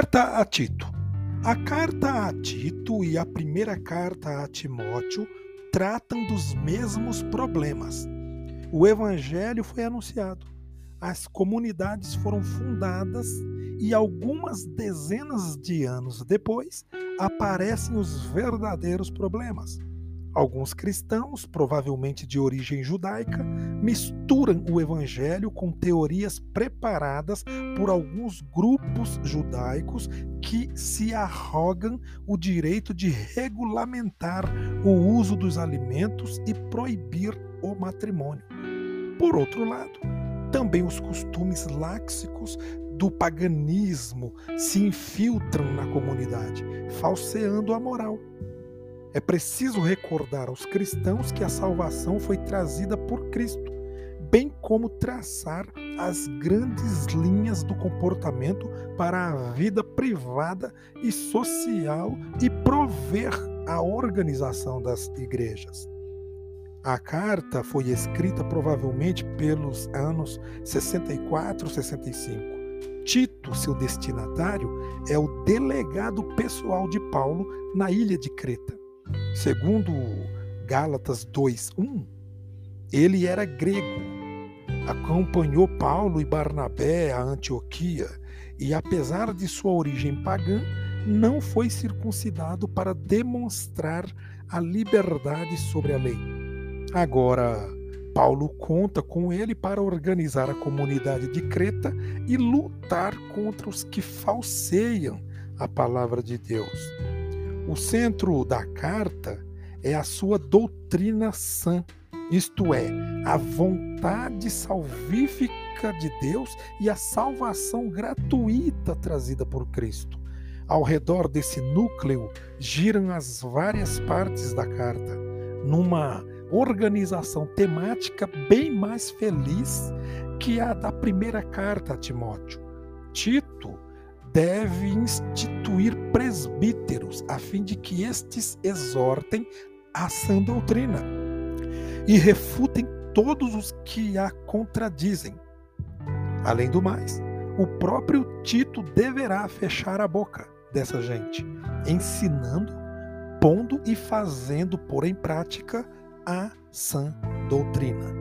Carta a Tito. A carta a Tito e a primeira carta a Timóteo tratam dos mesmos problemas. O evangelho foi anunciado, as comunidades foram fundadas e algumas dezenas de anos depois aparecem os verdadeiros problemas. Alguns cristãos, provavelmente de origem judaica, misturam o evangelho com teorias preparadas por alguns grupos judaicos que se arrogam o direito de regulamentar o uso dos alimentos e proibir o matrimônio. Por outro lado, também os costumes láxicos do paganismo se infiltram na comunidade, falseando a moral. É preciso recordar aos cristãos que a salvação foi trazida por Cristo, bem como traçar as grandes linhas do comportamento para a vida privada e social e prover a organização das igrejas. A carta foi escrita provavelmente pelos anos 64, 65. Tito, seu destinatário, é o delegado pessoal de Paulo na ilha de Creta. Segundo Gálatas 2:1, ele era grego. Acompanhou Paulo e Barnabé a Antioquia e, apesar de sua origem pagã, não foi circuncidado para demonstrar a liberdade sobre a lei. Agora, Paulo conta com ele para organizar a comunidade de Creta e lutar contra os que falseiam a palavra de Deus. O centro da carta é a sua doutrina sã, isto é, a vontade salvífica de Deus e a salvação gratuita trazida por Cristo. Ao redor desse núcleo giram as várias partes da carta, numa organização temática bem mais feliz que a da primeira carta a Timóteo. Tito deve instituir presbíteros, a fim de que estes exortem a sã doutrina e refutem todos os que a contradizem. Além do mais, o próprio Tito deverá fechar a boca dessa gente, ensinando, pondo e fazendo pôr em prática a sã doutrina.